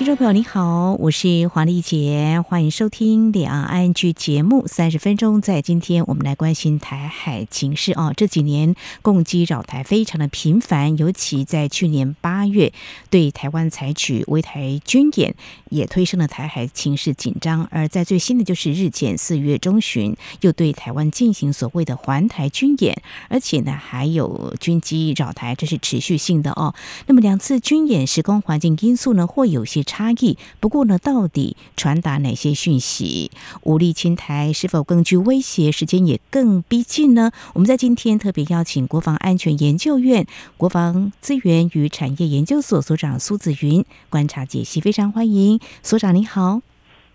听众朋友，你好，我是黄丽杰，欢迎收听两岸 ING 节目三十分钟。在今天，我们来关心台海情势哦。这几年共机扰台非常的频繁，尤其在去年八月对台湾采取围台军演，也推升了台海情势紧张。而在最新的就是日前四月中旬又对台湾进行所谓的环台军演，而且呢还有军机扰台，这是持续性的哦。那么两次军演时空环境因素呢，会有些。差异，不过呢，到底传达哪些讯息？武力侵台是否更具威胁？时间也更逼近呢？我们在今天特别邀请国防安全研究院国防资源与产业研究所所长苏子云观察解析，非常欢迎所长，您好。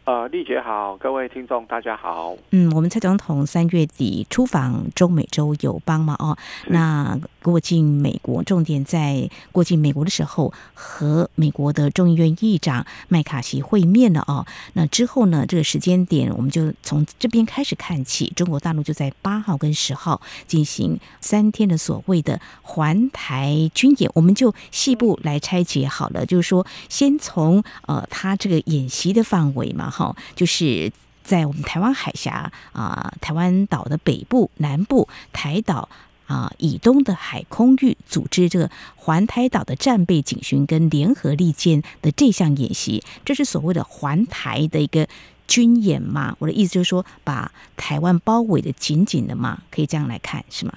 呃，丽姐好，各位听众大家好。嗯，我们蔡总统三月底出访中美洲友邦嘛，哦，那过境美国，重点在过境美国的时候和美国的众议院议长麦卡锡会面了哦。那之后呢，这个时间点我们就从这边开始看起，中国大陆就在八号跟十号进行三天的所谓的环台军演，我们就细部来拆解好了，就是说先从呃他这个演习的范围嘛。好，就是在我们台湾海峡啊，台湾岛的北部、南部、台岛啊以东的海空域，组织这个环台岛的战备警巡跟联合利剑的这项演习，这是所谓的环台的一个军演嘛？我的意思就是说，把台湾包围的紧紧的嘛，可以这样来看，是吗？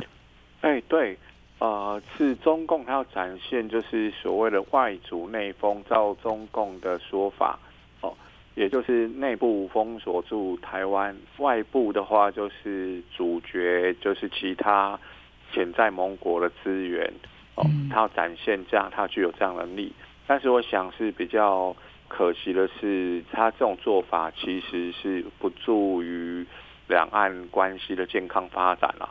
哎，对，呃，是中共它要展现就是所谓的外族内封，照中共的说法。也就是内部封锁住台湾，外部的话就是主角，就是其他潜在盟国的资源哦，他要展现这样，他具有这样能力。但是我想是比较可惜的是，他这种做法其实是不助于两岸关系的健康发展了。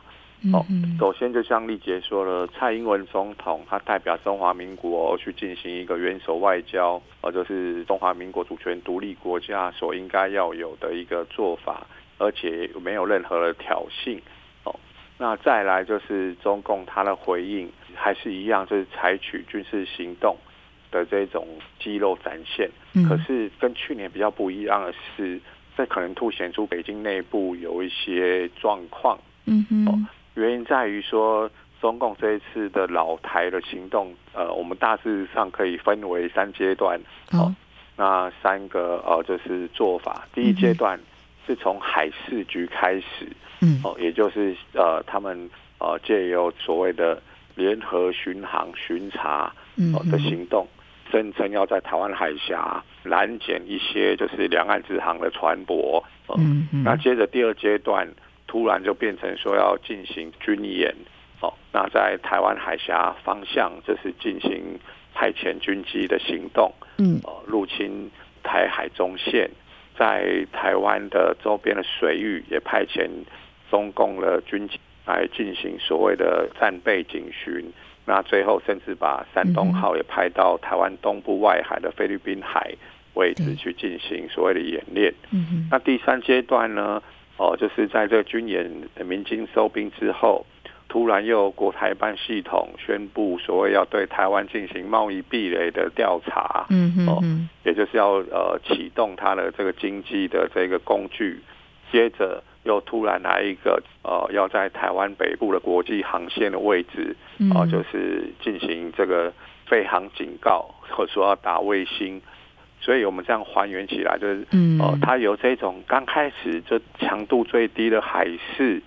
哦，首先就像丽杰说了，蔡英文总统他代表中华民国去进行一个元首外交，呃，就是中华民国主权独立国家所应该要有的一个做法，而且没有任何的挑衅。哦，那再来就是中共他的回应还是一样，就是采取军事行动的这种肌肉展现。可是跟去年比较不一样的是，这可能凸显出北京内部有一些状况。嗯哼。原因在于说，中共这一次的老台的行动，呃，我们大致上可以分为三阶段。哦，哦，那三个呃，就是做法。第一阶段是从海事局开始，嗯，哦，也就是呃，他们呃借由所谓的联合巡航巡查呃的行动，声称要在台湾海峡拦截一些就是两岸直航的船舶。嗯，那接着第二阶段。突然就变成说要进行军演，哦，那在台湾海峡方向这是进行派遣军机的行动，嗯，呃，入侵台海中线，在台湾的周边的水域也派遣中共的军机来进行所谓的战备警巡，那最后甚至把山东号也派到台湾东部外海的菲律宾海位置去进行所谓的演练，嗯，那第三阶段呢？哦，就是在这个军演鸣金收兵之后，突然又国台办系统宣布，所谓要对台湾进行贸易壁垒的调查，嗯嗯，哦，也就是要呃启动它的这个经济的这个工具，接着又突然来一个呃要在台湾北部的国际航线的位置，哦，就是进行这个飞航警告，或者说要打卫星。所以我们这样还原起来，就是，呃，它由这种刚开始就强度最低的海事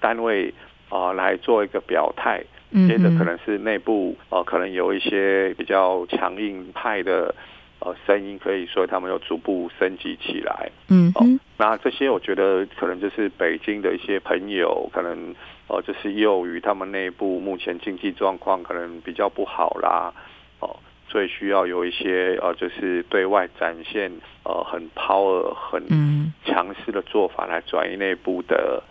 单位，呃，来做一个表态，接着可能是内部，呃，可能有一些比较强硬派的，呃，声音，可以说他们又逐步升级起来。嗯，哦，那这些我觉得可能就是北京的一些朋友，可能，呃，就是由于他们内部目前经济状况可能比较不好啦，哦。所以需要有一些呃，就是对外展现呃很 power 很强势的做法来转移内部的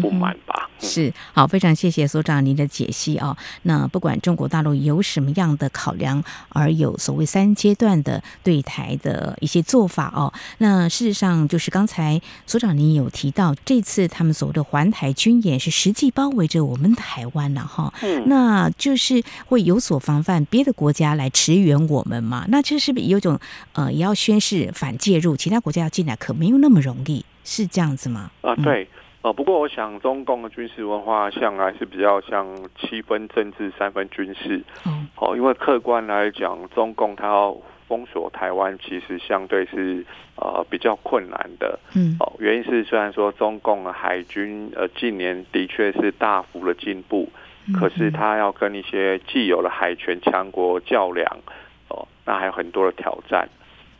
不满吧。嗯、是好，非常谢谢所长您的解析哦。那不管中国大陆有什么样的考量，而有所谓三阶段的对台的一些做法哦，那事实上就是刚才所长您有提到，这次他们所谓的环台军演是实际包围着我们台湾了哈。嗯，那就是会有所防范别的国家来驰援我们嘛？那这是不是有种呃，也要宣示反介入，其他国家要进来可没有那么容易，是这样子吗？啊，对。嗯呃，不过我想中共的军事文化向来是比较像七分政治三分军事。嗯，哦，因为客观来讲，中共它要封锁台湾，其实相对是呃比较困难的。嗯，哦，原因是虽然说中共的海军呃近年的确是大幅的进步，可是它要跟一些既有的海权强国较量，哦，那还有很多的挑战。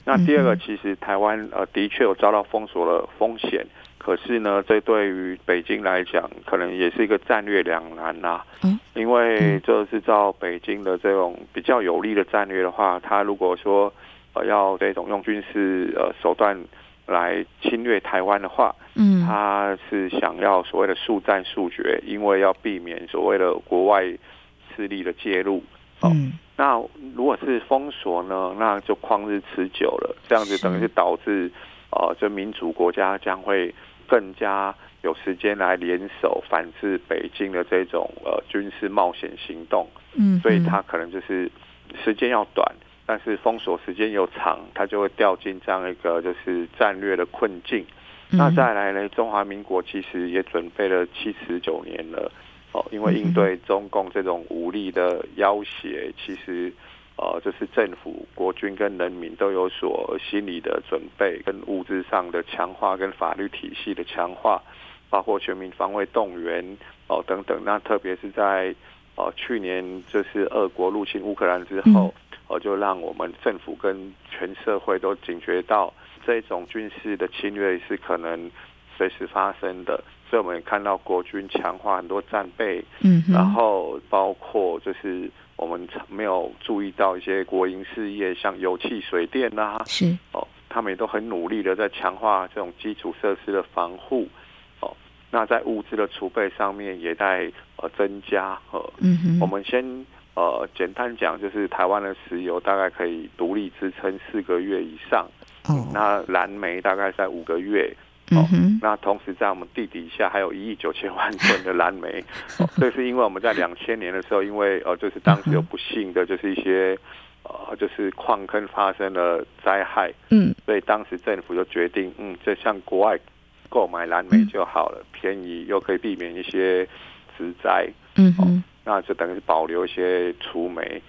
那第二个，其实台湾呃的确有遭到封锁的风险。可是呢，这对于北京来讲，可能也是一个战略两难呐、啊。嗯，因为就是照北京的这种比较有利的战略的话，他如果说呃要这种用军事呃手段来侵略台湾的话，嗯，他是想要所谓的速战速决，因为要避免所谓的国外势力的介入。嗯，那如果是封锁呢，那就旷日持久了，这样子等于是导致呃，这民主国家将会。更加有时间来联手反制北京的这种呃军事冒险行动，嗯，所以他可能就是时间要短，但是封锁时间又长，他就会掉进这样一个就是战略的困境。那再来呢，中华民国其实也准备了七十九年了，哦，因为应对中共这种武力的要挟，其实。呃，就是政府、国军跟人民都有所心理的准备，跟物质上的强化，跟法律体系的强化，包括全民防卫动员哦等等。那特别是在呃去年，就是俄国入侵乌克兰之后，呃，就让我们政府跟全社会都警觉到这种军事的侵略是可能随时发生的。所以我们也看到国军强化很多战备，嗯，然后包括就是。我们没有注意到一些国营事业，像油气、水电呐、啊，是。哦，他们也都很努力的在强化这种基础设施的防护，哦，那在物资的储备上面也在呃增加，呃，我们先呃简单讲，就是台湾的石油大概可以独立支撑四个月以上，哦，那燃煤大概在五个月。哦，那同时在我们地底下还有一亿九千万吨的蓝煤，哦，这是因为我们在两千年的时候，因为呃，就是当时有不幸的，就是一些呃，就是矿坑发生了灾害，嗯，所以当时政府就决定，嗯，就向国外购买蓝煤就好了，便宜又可以避免一些植灾，嗯，哦，那就等于是保留一些除煤。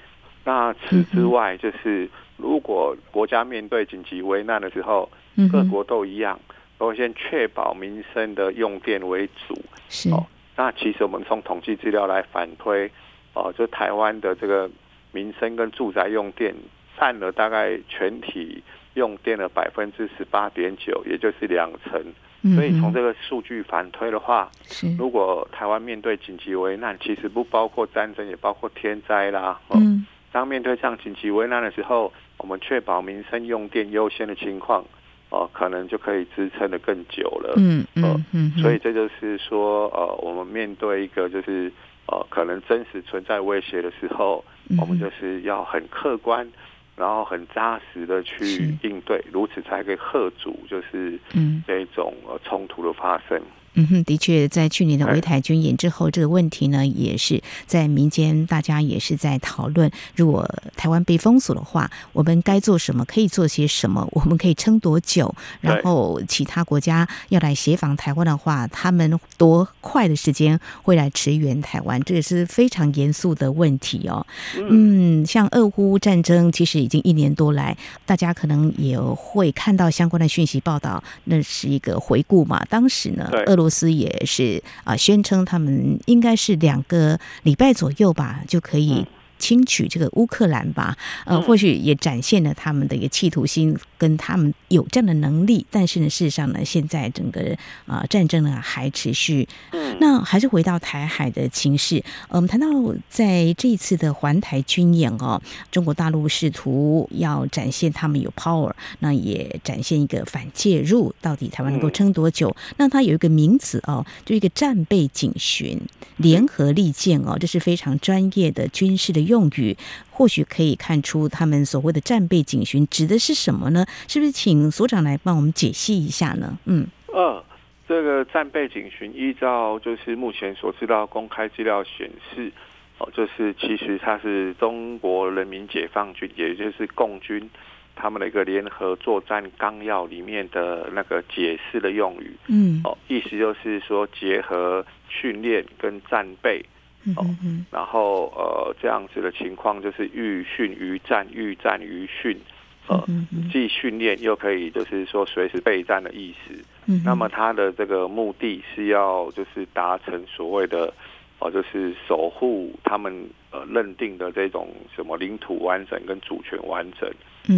那此之外，就是如果国家面对紧急危难的时候，各国都一样。都先确保民生的用电为主，是哦。那其实我们从统计资料来反推，哦，就台湾的这个民生跟住宅用电占了大概全体用电的百分之十八点九，也就是两成。所以从这个数据反推的话，如果台湾面对紧急危难，其实不包括战争，也包括天灾啦。嗯，当面对这样紧急危难的时候，我们确保民生用电优先的情况。哦，可能就可以支撑的更久了。嗯嗯嗯，所以这就是说，呃，我们面对一个就是呃，可能真实存在威胁的时候，我们就是要很客观，然后很扎实的去应对，如此才可以克阻，就是这种呃冲突的发生。嗯哼，的确，在去年的围台军演之后，这个问题呢，也是在民间大家也是在讨论，如果台湾被封锁的话，我们该做什么？可以做些什么？我们可以撑多久？然后其他国家要来协防台湾的话，他们多快的时间会来驰援台湾？这也是非常严肃的问题哦。嗯，像俄乌战争，其实已经一年多来，大家可能也会看到相关的讯息报道，那是一个回顾嘛。当时呢，俄俄罗斯也是啊，宣称他们应该是两个礼拜左右吧，就可以轻取这个乌克兰吧，呃，或许也展现了他们的一个企图心，跟他们有这样的能力。但是呢，事实上呢，现在整个啊、呃、战争呢还持续。那还是回到台海的情势，呃，我们谈到在这一次的环台军演哦，中国大陆试图要展现他们有 power，那也展现一个反介入，到底台湾能够撑多久？那它有一个名词哦，就一个战备警巡、联合利剑哦，这是非常专业的军事的用语，或许可以看出他们所谓的战备警巡指的是什么呢？是不是请所长来帮我们解析一下呢？嗯，呃，这个战备警巡依照就是目前所知道公开资料显示，哦，就是其实它是中国人民解放军，也就是共军。他们的一个联合作战纲要里面的那个解释的用语，嗯，哦，意思就是说结合训练跟战备，哦，然后呃这样子的情况就是寓训于战，寓战于训，呃，既训练又可以就是说随时备战的意思。那么它的这个目的是要就是达成所谓的。哦，就是守护他们呃认定的这种什么领土完整跟主权完整，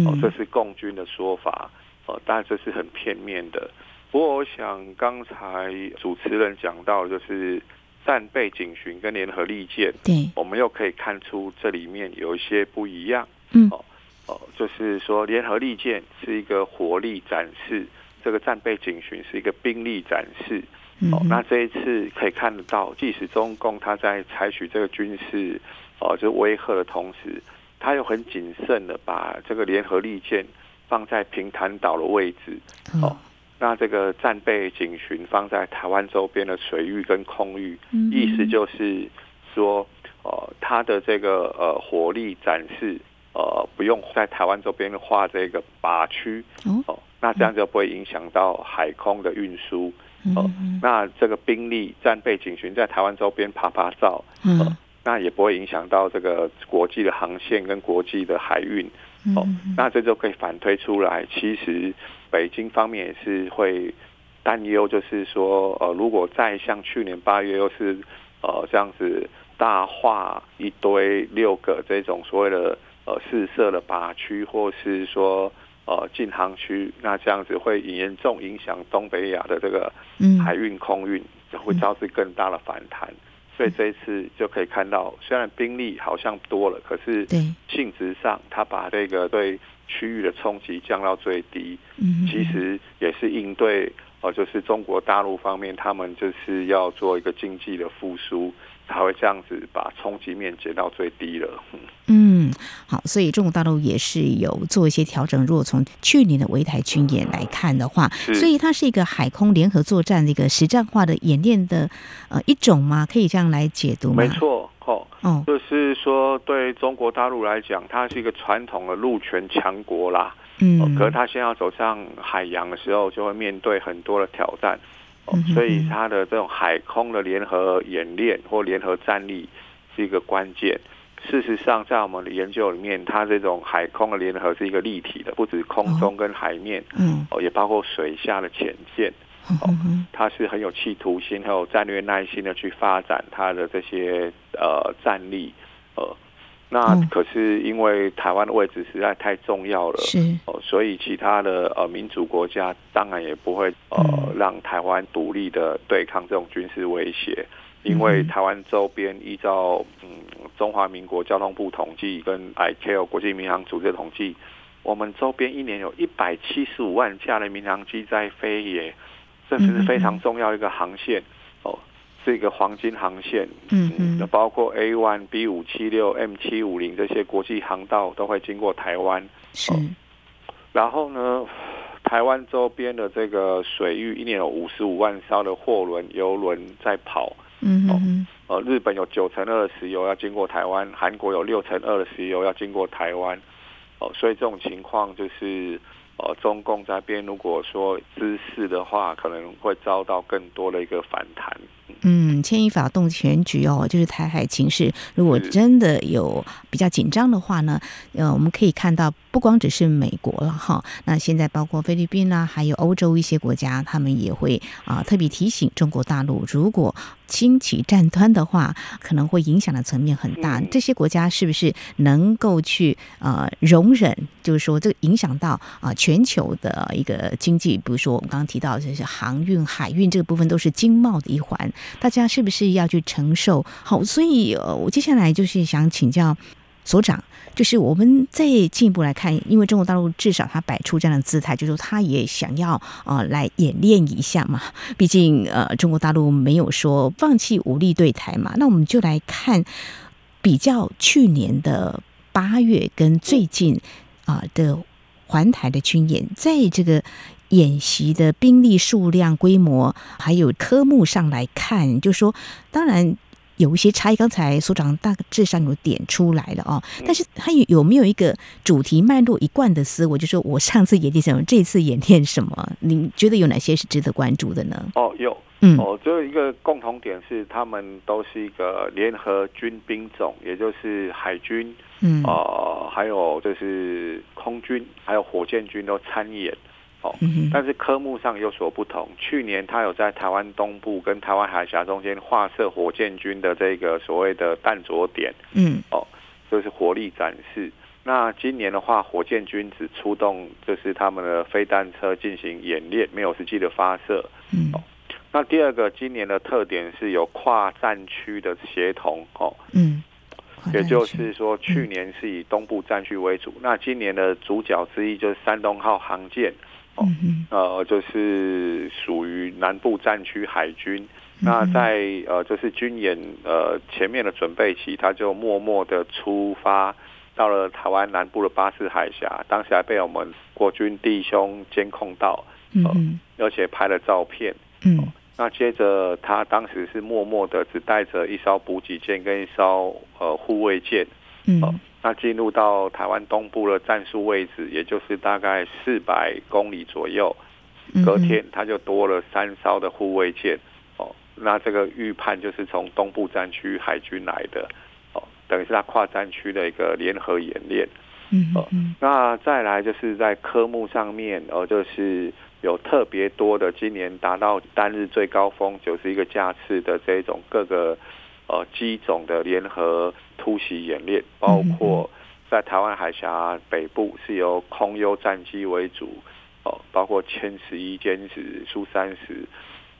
哦，这是共军的说法，哦，当然这是很片面的。不过我想刚才主持人讲到，就是战备警巡跟联合利剑，对，我们又可以看出这里面有一些不一样，嗯，哦哦，就是说联合利剑是一个火力展示，这个战备警巡是一个兵力展示。哦，那这一次可以看得到，即使中共他在采取这个军事哦，就威吓的同时，他又很谨慎的把这个联合利剑放在平潭岛的位置。哦，那这个战备警巡放在台湾周边的水域跟空域，意思就是说，呃，它的这个呃火力展示，呃，不用在台湾周边画这个靶区。哦，那这样就不会影响到海空的运输。哦，那这个兵力战备警巡在台湾周边趴趴走，哦，那也不会影响到这个国际的航线跟国际的海运，哦，那这就可以反推出来，其实北京方面也是会担忧，就是说，呃，如果再像去年八月又是呃这样子大画一堆六个这种所谓的呃四射的靶区，或是说。呃，禁航区，那这样子会严重影响东北亚的这个海运、空运，会招致更大的反弹。所以这一次就可以看到，虽然兵力好像多了，可是性质上，他把这个对区域的冲击降到最低。嗯其实也是应对，呃，就是中国大陆方面，他们就是要做一个经济的复苏。才会这样子把冲击面减到最低了。嗯，好，所以中国大陆也是有做一些调整。如果从去年的围台军演来看的话，所以它是一个海空联合作战的一个实战化的演练的呃一种吗？可以这样来解读吗？没错，哦，哦，就是说对中国大陆来讲，它是一个传统的陆权强国啦。嗯，可是它现在要走上海洋的时候，就会面对很多的挑战。所以，它的这种海空的联合演练或联合战力是一个关键。事实上，在我们的研究里面，它这种海空的联合是一个立体的，不止空中跟海面，哦，也包括水下的潜舰。哦，它是很有企图心、很有战略耐心的去发展它的这些呃战力，呃。那可是因为台湾的位置实在太重要了，是。哦，所以其他的呃民主国家当然也不会呃让台湾独立的对抗这种军事威胁，因为台湾周边依照嗯中华民国交通部统计跟 ICAO 国际民航组织的统计，我们周边一年有一百七十五万架的民航机在飞耶，这是非常重要一个航线。是一个黄金航线，嗯嗯，包括 A one、B 五七六、M 七五零这些国际航道都会经过台湾。是，然后呢，台湾周边的这个水域一年有五十五万艘的货轮、游轮在跑。嗯嗯，呃，日本有九成二的石油要经过台湾，韩国有六成二的石油要经过台湾。哦，所以这种情况就是。呃，中共这边如果说滋事的话，可能会遭到更多的一个反弹。嗯，牵一发动全局哦，就是台海情势，如果真的有比较紧张的话呢，呃，我们可以看到，不光只是美国了哈，那现在包括菲律宾啊，还有欧洲一些国家，他们也会啊、呃、特别提醒中国大陆，如果轻启战端的话，可能会影响的层面很大。这些国家是不是能够去呃容忍？就是说，这个影响到啊、呃、全球的一个经济，比如说我们刚刚提到，就是航运、海运这个部分都是经贸的一环。大家是不是要去承受？好，所以呃，我接下来就是想请教所长，就是我们再进一步来看，因为中国大陆至少他摆出这样的姿态，就是他也想要呃来演练一下嘛。毕竟呃，中国大陆没有说放弃武力对台嘛。那我们就来看比较去年的八月跟最近啊、的环台的军演，在这个。演习的兵力数量、规模，还有科目上来看，就是说，当然有一些差异。刚才所长大致上有点出来了哦，但是他有有没有一个主题脉络一贯的思维？就是说我上次演练什么，这次演练什么？你觉得有哪些是值得关注的呢？哦，有，嗯，哦，就一个共同点是，他们都是一个联合军兵种，也就是海军，嗯，呃，还有就是空军，还有火箭军都参演。哦，但是科目上有所不同。去年他有在台湾东部跟台湾海峡中间划设火箭军的这个所谓的弹着点，嗯，哦，就是火力展示。那今年的话，火箭军只出动就是他们的飞弹车进行演练，没有实际的发射。嗯，哦，那第二个今年的特点是有跨战区的协同，哦，嗯，也就是说去年是以东部战区为主，那今年的主角之一就是山东号航舰。哦，呃，就是属于南部战区海军。那在呃，就是军演呃前面的准备期，他就默默的出发到了台湾南部的巴士海峡，当时还被我们国军弟兄监控到，呃，而且拍了照片。嗯，那接着他当时是默默的只带着一艘补给舰跟一艘呃护卫舰。嗯。那进入到台湾东部的战术位置，也就是大概四百公里左右。隔天他就多了三艘的护卫舰。哦，那这个预判就是从东部战区海军来的。哦，等于是他跨战区的一个联合演练。嗯，哦，那再来就是在科目上面，哦，就是有特别多的，今年达到单日最高峰九十一个架次的这种各个。呃，机种的联合突袭演练，包括在台湾海峡北部是由空优战机为主，哦，包括歼十一、歼十、苏三十。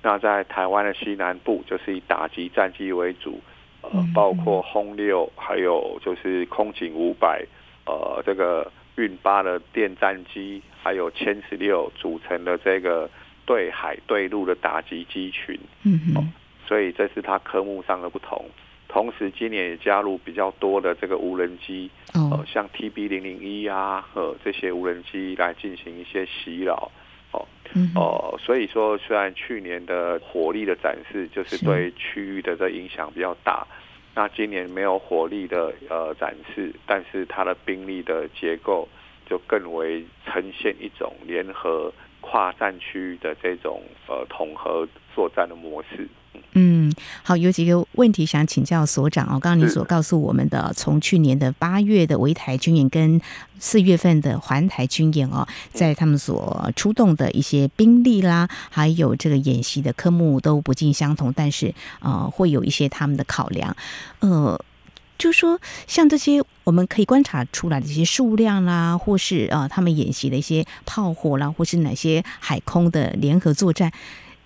那在台湾的西南部就是以打击战机为主，呃，包括轰六，还有就是空警五百，呃，这个运八的电战机，还有歼十六组成的这个对海对陆的打击机群。嗯嗯。所以这是它科目上的不同，同时今年也加入比较多的这个无人机，呃，像 TB 零零一啊，呃这些无人机来进行一些洗脑，哦，哦，所以说虽然去年的火力的展示就是对区域的这影响比较大，那今年没有火力的呃展示，但是它的兵力的结构就更为呈现一种联合跨战区域的这种呃统合作战的模式。嗯，好，有几个问题想请教所长哦。刚刚你所告诉我们的，从去年的八月的围台军演跟四月份的环台军演哦，在他们所出动的一些兵力啦，还有这个演习的科目都不尽相同，但是呃，会有一些他们的考量。呃，就是说像这些我们可以观察出来的一些数量啦，或是呃他们演习的一些炮火啦，或是哪些海空的联合作战。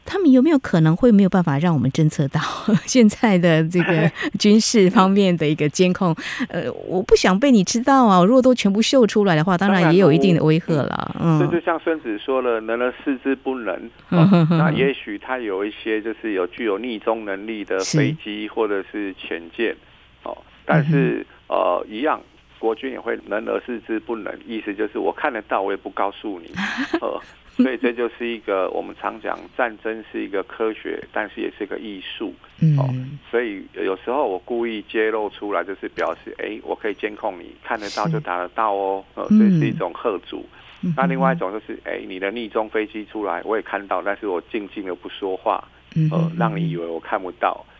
他们有没有可能会没有办法让我们侦测到 现在的这个 军事方面的一个监控？呃，我不想被你知道啊！如果都全部秀出来的话，当然也有一定的威吓了。嗯，这就像孙子说了：“能而视之不能。哦”那也许他有一些就是有具有逆中能力的飞机或者是潜舰。哦，但是呃，一样，国军也会能而示之不能，意思就是我看得到，我也不告诉你。呃所以这就是一个我们常讲，战争是一个科学，但是也是一个艺术。嗯，哦，所以有时候我故意揭露出来，就是表示，哎，我可以监控你，看得到就打得到哦。呃，这是一种贺阻。那另外一种就是，哎，你的逆中飞机出来，我也看到，但是我静静的不说话。呃，让你以为我看不到，呃，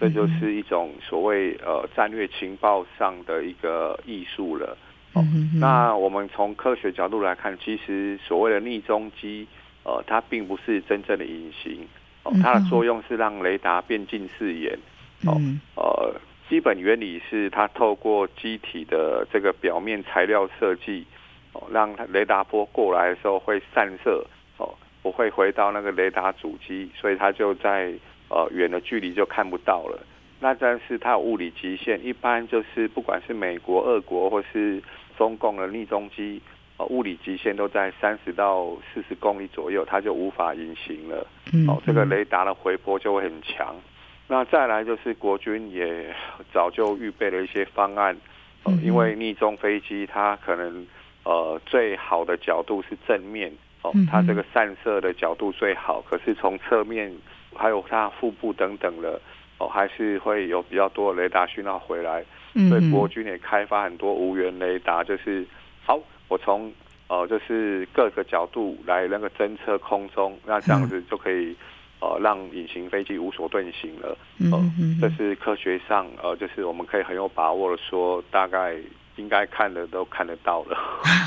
这就是一种所谓呃战略情报上的一个艺术了。哦，那我们从科学角度来看，其实所谓的逆踪机，呃，它并不是真正的隐形，哦，它的作用是让雷达变近视眼。哦，呃，基本原理是它透过机体的这个表面材料设计。哦让雷达波过来的时候会散射，哦，不会回到那个雷达主机，所以它就在呃远的距离就看不到了。那但是它有物理极限，一般就是不管是美国、俄国或是中共的逆中机，呃，物理极限都在三十到四十公里左右，它就无法隐形了。哦，这个雷达的回波就会很强。那再来就是国军也早就预备了一些方案，呃，因为逆中飞机它可能。呃，最好的角度是正面哦，它这个散射的角度最好。可是从侧面还有它腹部等等的哦，还是会有比较多的雷达讯号回来。所以国军也开发很多无源雷达，就是好，我从呃就是各个角度来那个侦测空中，那这样子就可以呃让隐形飞机无所遁形了。呃，这是科学上呃，就是我们可以很有把握的说，大概。应该看的都看得到了。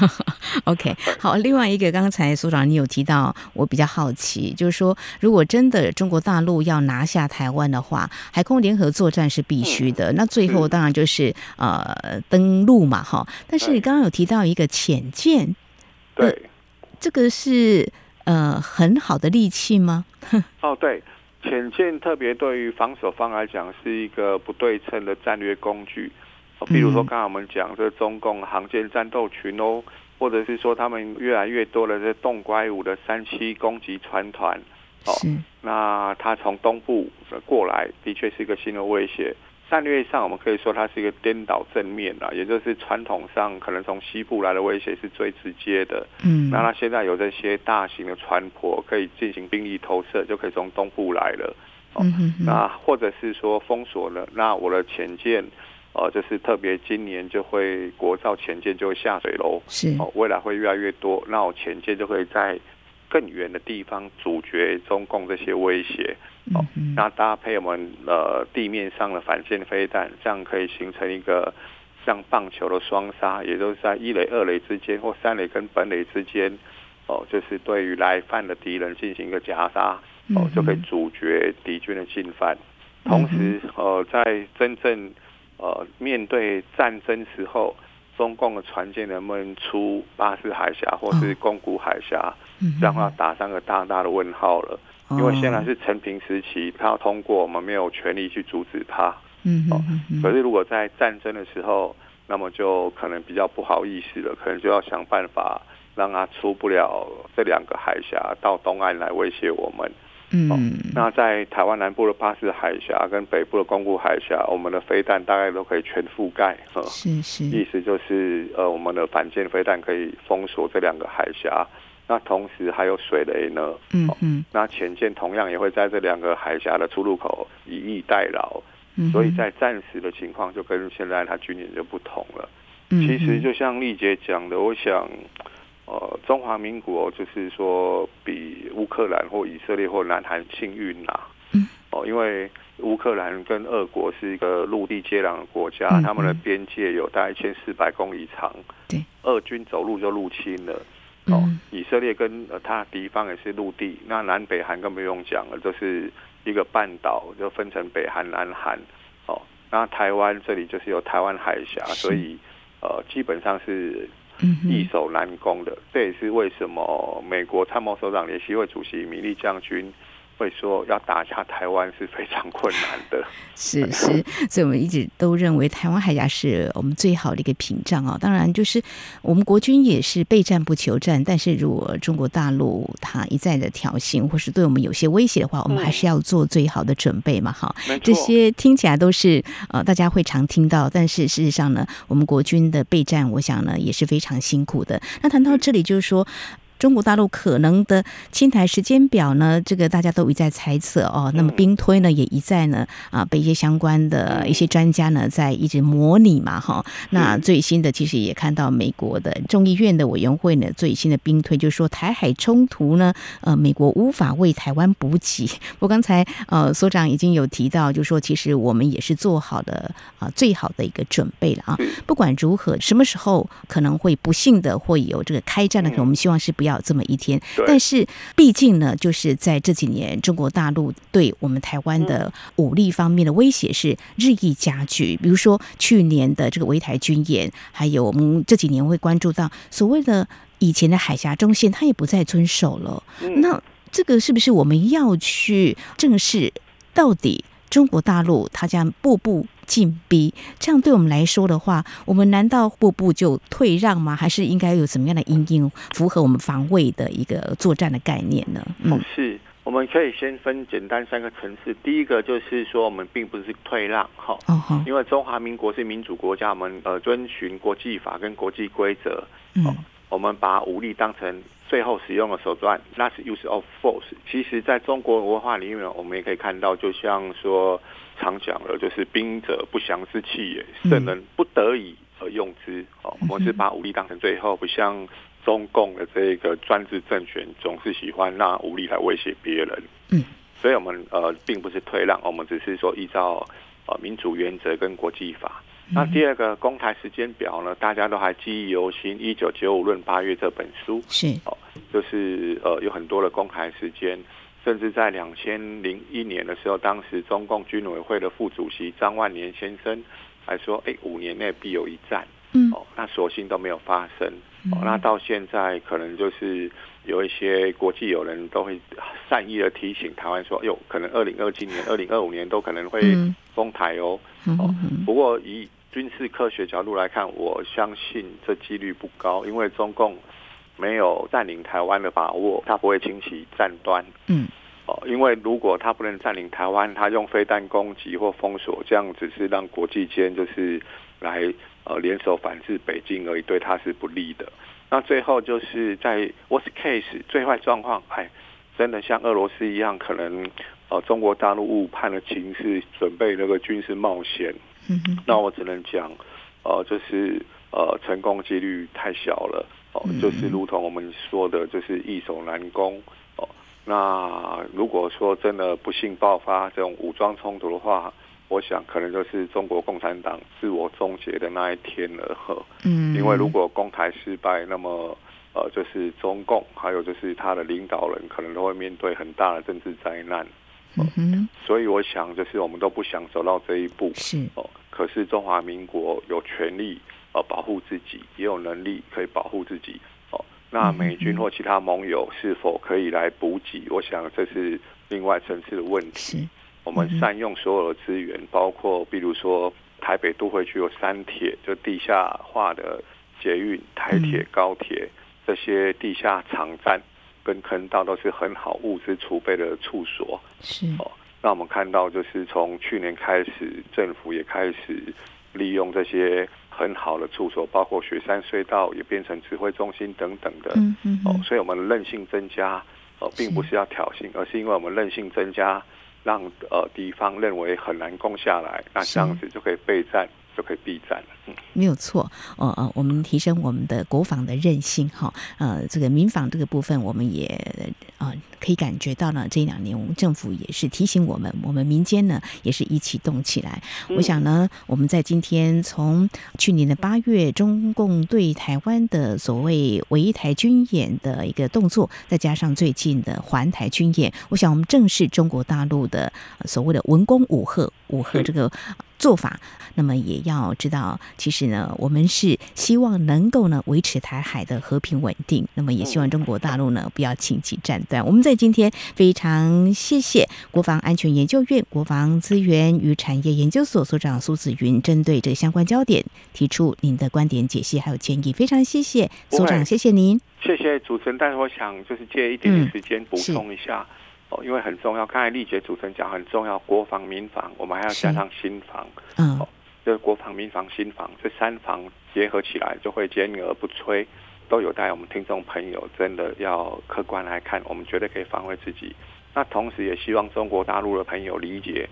OK，好，另外一个，刚才所长你有提到，我比较好奇，就是说，如果真的中国大陆要拿下台湾的话，海空联合作战是必须的。嗯、那最后当然就是呃登陆嘛，哈。但是你刚刚有提到一个潜舰，对、呃，这个是呃很好的利器吗？哦，对，潜舰特别对于防守方来讲是一个不对称的战略工具。比如说，刚才我们讲这中共航舰战斗群哦，或者是说他们越来越多的这动乖五的三栖攻击船团，哦，那它从东部过来，的确是一个新的威胁。战略上，我们可以说它是一个颠倒正面啊，也就是传统上可能从西部来的威胁是最直接的。嗯，那它现在有这些大型的船舶可以进行兵力投射，就可以从东部来了。哦，那或者是说封锁了，那我的潜舰。呃，就是特别今年就会国造潜舰就会下水喽，是。哦，未来会越来越多，那我潜舰就会在更远的地方阻绝中共这些威胁，哦，嗯、那搭配我们呃地面上的反舰飞弹，这样可以形成一个像棒球的双杀，也就是在一垒、二垒之间或三垒跟本垒之间，哦，就是对于来犯的敌人进行一个夹杀，哦，就可以阻绝敌军的进犯，同时呃，在真正呃，面对战争时候，中共的船舰能不能出巴士海峡或是宫古海峡，这样的话打上个大大的问号了。哦、因为现在是陈平时期，他要通过，我们没有权利去阻止他。嗯嗯嗯。可是如果在战争的时候，那么就可能比较不好意思了，可能就要想办法让他出不了这两个海峡，到东岸来威胁我们。嗯、哦，那在台湾南部的巴士海峡跟北部的宫古海峡，我们的飞弹大概都可以全覆盖。呃、是是，意思就是呃，我们的反舰飞弹可以封锁这两个海峡。那同时还有水雷呢。嗯嗯、哦，那潜舰同样也会在这两个海峡的出入口以逸待劳。嗯，所以在战时的情况就跟现在它军演就不同了。嗯，其实就像丽姐讲的，我想。呃，中华民国就是说比乌克兰或以色列或南韩幸运呐。嗯。哦，因为乌克兰跟俄国是一个陆地接壤的国家，嗯、他们的边界有大概一千四百公里长。对。俄军走路就入侵了。哦。嗯、以色列跟呃他敌方也是陆地，那南北韩更不用讲了，就是一个半岛，就分成北韩、南韩。哦。那台湾这里就是有台湾海峡，所以呃基本上是。易守难攻的，这也是为什么美国参谋首长联席会主席米利将军会说要打下台湾是非常困难的。是是，所以我们一直都认为台湾海峡是我们最好的一个屏障啊。当然，就是我们国军也是备战不求战，但是如果中国大陆他一再的挑衅或是对我们有些威胁的话，我们还是要做最好的准备嘛。哈、嗯，这些听起来都是呃大家会常听到，但是事实上呢，我们国军的备战，我想呢也是非常辛苦的。那谈到这里，就是说。中国大陆可能的清台时间表呢，这个大家都一再猜测哦。那么兵推呢，也一再呢啊，被一些相关的一些专家呢在一直模拟嘛哈。那最新的其实也看到美国的众议院的委员会呢最新的兵推，就是说台海冲突呢，呃，美国无法为台湾补给。我刚才呃所长已经有提到，就是说其实我们也是做好的啊最好的一个准备了啊。不管如何，什么时候可能会不幸的会有这个开战的可能，我们希望是不要这么一天。但是毕竟呢，就是在这几年，中国大陆对我们台湾的武力方面的威胁是日益加剧。比如说去年的这个围台军演，还有我们这几年会关注到所谓的以前的海峡中线，它也不再遵守了。那这个是不是我们要去正视？到底中国大陆它将步步进逼，这样对我们来说的话，我们难道步步就退让吗？还是应该有什么样的因应，符合我们防卫的一个作战的概念呢？嗯，是，我们可以先分简单三个层次。第一个就是说，我们并不是退让，哈，哦，因为中华民国是民主国家，我们呃遵循国际法跟国际规则，嗯，我们把武力当成最后使用的手段，last use of force。其实，在中国文化里面，我们也可以看到，就像说常讲的，就是兵者不祥之器也，圣人不得已而用之。哦，我们是把武力当成最后，不像中共的这个专制政权，总是喜欢拿武力来威胁别人。嗯，所以我们呃，并不是退让，我们只是说依照呃民主原则跟国际法。那第二个公台时间表呢？大家都还记忆犹新，《一九九五论八月》这本书是哦，就是呃有很多的公台时间，甚至在两千零一年的时候，当时中共军委会的副主席张万年先生还说：“哎，五年内必有一战。”嗯，哦，那索性都没有发生。哦，那到现在可能就是有一些国际友人都会善意的提醒台湾说：“哟，可能二零二七年、二零二五年都可能会封台哦。”哦，不过以军事科学角度来看，我相信这几率不高，因为中共没有占领台湾的把握，他不会轻启战端。嗯，哦，因为如果他不能占领台湾，他用飞弹攻击或封锁，这样只是让国际间就是来呃联手反制北京而已，对他是不利的。那最后就是在 worst case 最坏状况，哎，真的像俄罗斯一样，可能呃中国大陆误判了情势，准备那个军事冒险。那我只能讲，呃，就是呃，成功几率太小了哦，就是如同我们说的，就是易守难攻哦。那如果说真的不幸爆发这种武装冲突的话，我想可能就是中国共产党自我终结的那一天了。呵，嗯，因为如果攻台失败，那么呃，就是中共还有就是他的领导人可能都会面对很大的政治灾难。嗯哼，所以我想，就是我们都不想走到这一步。是哦，可是中华民国有权利呃保护自己，也有能力可以保护自己。哦，那美军或其他盟友是否可以来补给？我想这是另外层次的问题。我们善用所有的资源，包括比如说台北都会区有三铁，就地下化的捷运、台铁、高铁这些地下场站。跟坑道都是很好物资储备的处所，是哦。那我们看到，就是从去年开始，政府也开始利用这些很好的处所，包括雪山隧道也变成指挥中心等等的，嗯嗯。哦，所以我们韧性增加，哦，并不是要挑衅，而是因为我们韧性增加，让呃敌方认为很难攻下来，那这样子就可以备战。就可以避战了，嗯，没有错，哦哦，我们提升我们的国防的韧性，哈，呃，这个民防这个部分，我们也啊、呃、可以感觉到呢，这两年我们政府也是提醒我们，我们民间呢也是一起动起来。嗯、我想呢，我们在今天从去年的八月，中共对台湾的所谓围台军演的一个动作，再加上最近的环台军演，我想我们正是中国大陆的所谓的文攻武吓，武吓这个。做法，那么也要知道，其实呢，我们是希望能够呢维持台海的和平稳定。那么也希望中国大陆呢不要轻启战端。我们在今天非常谢谢国防安全研究院国防资源与产业研究所所长苏子云，针对这个相关焦点提出您的观点解析还有建议。非常谢谢所长，谢谢您，谢谢主持人。但是我想就是借一点点时间补充一下。嗯哦，因为很重要，刚才丽姐主持人讲很重要，国防、民防，我们还要加上新防。嗯，哦，就是国防、民防、新防这三防结合起来，就会坚而不摧。都有待我们听众朋友真的要客观来看，我们绝对可以发挥自己。那同时也希望中国大陆的朋友理解，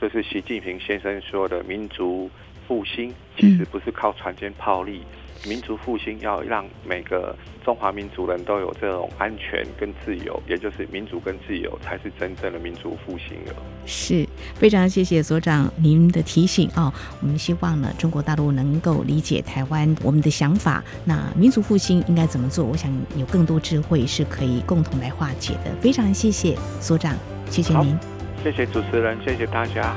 这是习近平先生说的民族复兴，其实不是靠船坚炮利。民族复兴要让每个中华民族人都有这种安全跟自由，也就是民主跟自由才是真正的民族复兴了。是非常谢谢所长您的提醒哦。我们希望呢，中国大陆能够理解台湾我们的想法。那民族复兴应该怎么做？我想有更多智慧是可以共同来化解的。非常谢谢所长，谢谢您。谢谢主持人，谢谢大家。